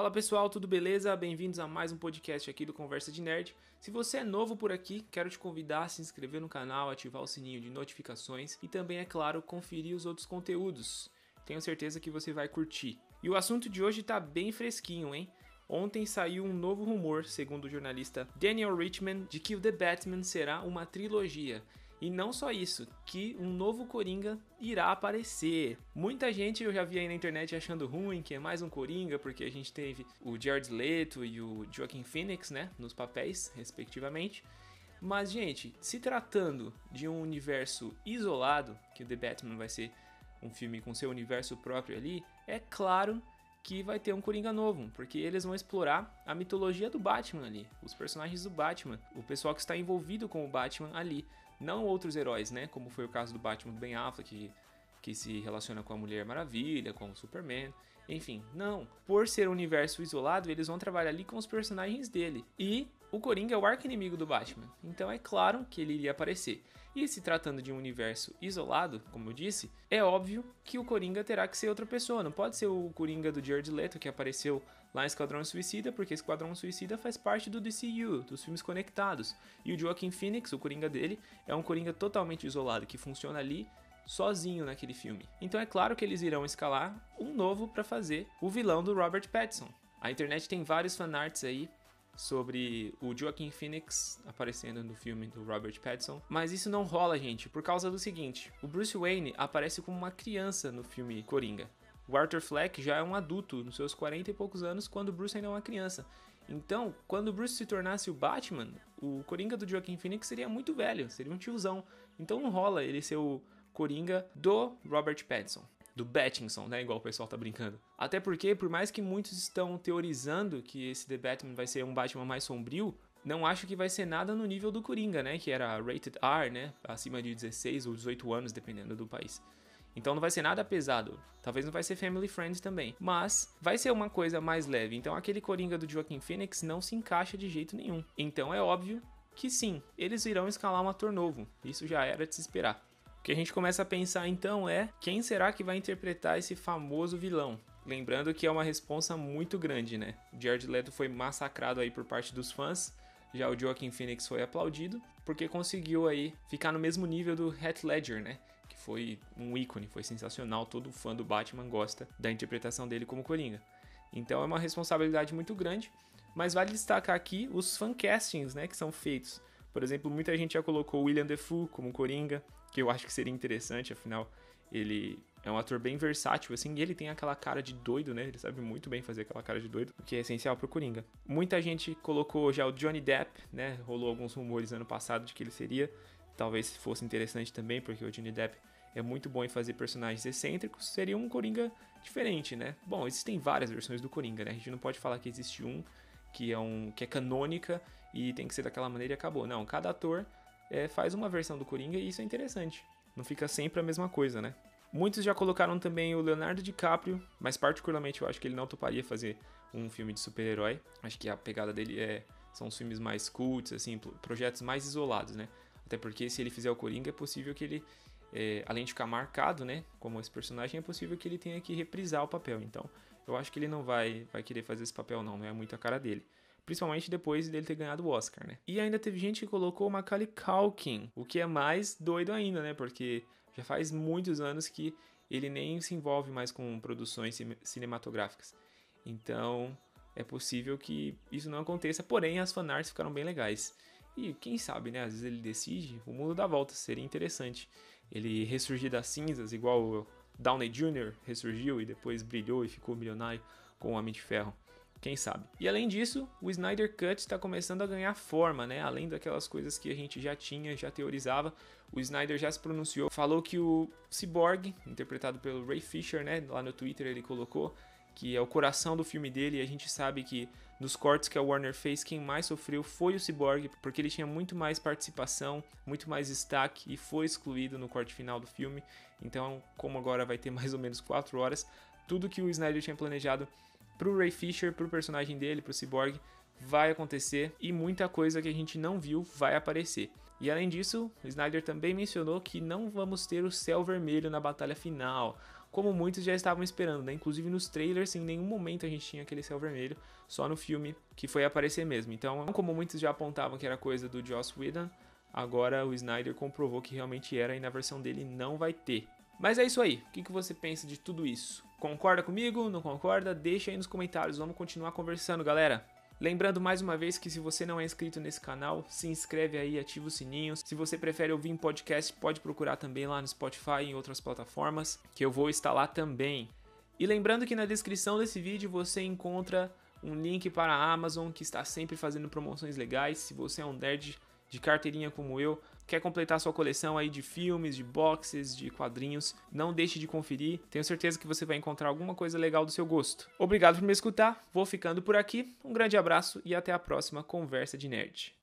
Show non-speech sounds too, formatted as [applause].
Fala pessoal, tudo beleza? Bem-vindos a mais um podcast aqui do Conversa de Nerd. Se você é novo por aqui, quero te convidar a se inscrever no canal, ativar o sininho de notificações e também, é claro, conferir os outros conteúdos. Tenho certeza que você vai curtir. E o assunto de hoje tá bem fresquinho, hein? Ontem saiu um novo rumor, segundo o jornalista Daniel Richman, de que o The Batman será uma trilogia. E não só isso, que um novo Coringa irá aparecer. Muita gente eu já vi aí na internet achando ruim que é mais um Coringa, porque a gente teve o Jared Leto e o Joaquin Phoenix, né, nos papéis, respectivamente. Mas, gente, se tratando de um universo isolado, que o The Batman vai ser um filme com seu universo próprio ali, é claro que vai ter um Coringa novo, porque eles vão explorar a mitologia do Batman ali, os personagens do Batman, o pessoal que está envolvido com o Batman ali, não outros heróis, né? Como foi o caso do Batman do Ben Affleck, que, que se relaciona com a Mulher Maravilha, com o Superman. Enfim, não. Por ser um universo isolado, eles vão trabalhar ali com os personagens dele. E o Coringa é o arco inimigo do Batman. Então é claro que ele iria aparecer. E se tratando de um universo isolado, como eu disse, é óbvio que o Coringa terá que ser outra pessoa. Não pode ser o Coringa do Jared Leto que apareceu lá em Esquadrão Suicida, porque Esquadrão Suicida faz parte do DCU, dos filmes conectados. E o Joaquin Phoenix, o Coringa dele, é um Coringa totalmente isolado, que funciona ali sozinho naquele filme. Então é claro que eles irão escalar um novo para fazer o vilão do Robert Pattinson. A internet tem vários fanarts aí sobre o Joaquin Phoenix aparecendo no filme do Robert Pattinson, mas isso não rola, gente, por causa do seguinte: o Bruce Wayne aparece como uma criança no filme Coringa. O Arthur Fleck já é um adulto, nos seus 40 e poucos anos, quando o Bruce ainda é uma criança. Então, quando o Bruce se tornasse o Batman, o Coringa do Joaquin Phoenix seria muito velho, seria um tiozão. Então não rola ele ser o Coringa do Robert Pattinson do Battinson, né? Igual o pessoal tá brincando. Até porque, por mais que muitos estão teorizando que esse The Batman vai ser um Batman mais sombrio, não acho que vai ser nada no nível do Coringa, né? Que era rated R, né? Acima de 16 ou 18 anos, dependendo do país. Então não vai ser nada pesado. Talvez não vai ser family friend também. Mas vai ser uma coisa mais leve. Então aquele Coringa do Joaquin Phoenix não se encaixa de jeito nenhum. Então é óbvio que sim, eles irão escalar um ator novo. Isso já era de se esperar. O que a gente começa a pensar então é quem será que vai interpretar esse famoso vilão? Lembrando que é uma responsa muito grande, né? O Jared Leto foi massacrado aí por parte dos fãs, já o Joaquin Phoenix foi aplaudido porque conseguiu aí ficar no mesmo nível do Heath Ledger, né? Que foi um ícone, foi sensacional, todo fã do Batman gosta da interpretação dele como Coringa. Então é uma responsabilidade muito grande, mas vale destacar aqui os fancastings, né, que são feitos. Por exemplo, muita gente já colocou William Defoe como Coringa, que eu acho que seria interessante, afinal, ele é um ator bem versátil, assim, e ele tem aquela cara de doido, né? Ele sabe muito bem fazer aquela cara de doido, o que é essencial pro Coringa. Muita gente colocou já o Johnny Depp, né? Rolou alguns rumores ano passado de que ele seria. Talvez fosse interessante também, porque o Johnny Depp é muito bom em fazer personagens excêntricos. Seria um Coringa diferente, né? Bom, existem várias versões do Coringa, né? A gente não pode falar que existe um que é um que é canônica e tem que ser daquela maneira e acabou. Não, cada ator é, faz uma versão do Coringa e isso é interessante. Não fica sempre a mesma coisa, né? Muitos já colocaram também o Leonardo DiCaprio, mas particularmente eu acho que ele não toparia fazer um filme de super-herói. Acho que a pegada dele é são os filmes mais cults, assim, projetos mais isolados, né? Até porque se ele fizer o Coringa é possível que ele, é, além de ficar marcado, né, como esse personagem, é possível que ele tenha que reprisar o papel. Então, eu acho que ele não vai, vai querer fazer esse papel não, não é muito a cara dele. Principalmente depois dele ter ganhado o Oscar, né? E ainda teve gente que colocou o Macaulay Culkin, o que é mais doido ainda, né? Porque já faz muitos anos que ele nem se envolve mais com produções cinematográficas. Então, é possível que isso não aconteça, porém as fanarts ficaram bem legais. E quem sabe, né? Às vezes ele decide, o mundo dá volta, seria interessante. Ele ressurgir das cinzas, igual Downey Jr. ressurgiu e depois brilhou e ficou milionário com o Homem de Ferro. Quem sabe? E além disso, o Snyder Cut está começando a ganhar forma, né? Além daquelas coisas que a gente já tinha, já teorizava, o Snyder já se pronunciou, falou que o Cyborg, interpretado pelo Ray Fisher, né? Lá no Twitter ele colocou que é o coração do filme dele, e a gente sabe que nos cortes que a Warner fez, quem mais sofreu foi o Cyborg, porque ele tinha muito mais participação, muito mais destaque e foi excluído no corte final do filme. Então, como agora vai ter [laughs] mais ou menos 4 horas, tudo que o Snyder tinha planejado pro Ray Fisher, pro personagem dele, pro Cyborg, vai acontecer e muita coisa que a gente não viu vai aparecer. E além disso, Snyder também mencionou que não vamos ter o céu vermelho na batalha final, como muitos já estavam esperando, né? Inclusive nos trailers, em nenhum momento a gente tinha aquele céu vermelho, só no filme que foi aparecer mesmo. Então, como muitos já apontavam que era coisa do Joss Whedon, agora o Snyder comprovou que realmente era e na versão dele não vai ter. Mas é isso aí. O que você pensa de tudo isso? Concorda comigo? Não concorda? Deixa aí nos comentários. Vamos continuar conversando, galera. Lembrando mais uma vez que se você não é inscrito nesse canal, se inscreve aí, ativa o sininho. Se você prefere ouvir em podcast, pode procurar também lá no Spotify e em outras plataformas, que eu vou estar lá também. E lembrando que na descrição desse vídeo você encontra um link para a Amazon, que está sempre fazendo promoções legais. Se você é um nerd de carteirinha como eu, quer completar sua coleção aí de filmes, de boxes, de quadrinhos, não deixe de conferir. Tenho certeza que você vai encontrar alguma coisa legal do seu gosto. Obrigado por me escutar. Vou ficando por aqui. Um grande abraço e até a próxima conversa de nerd.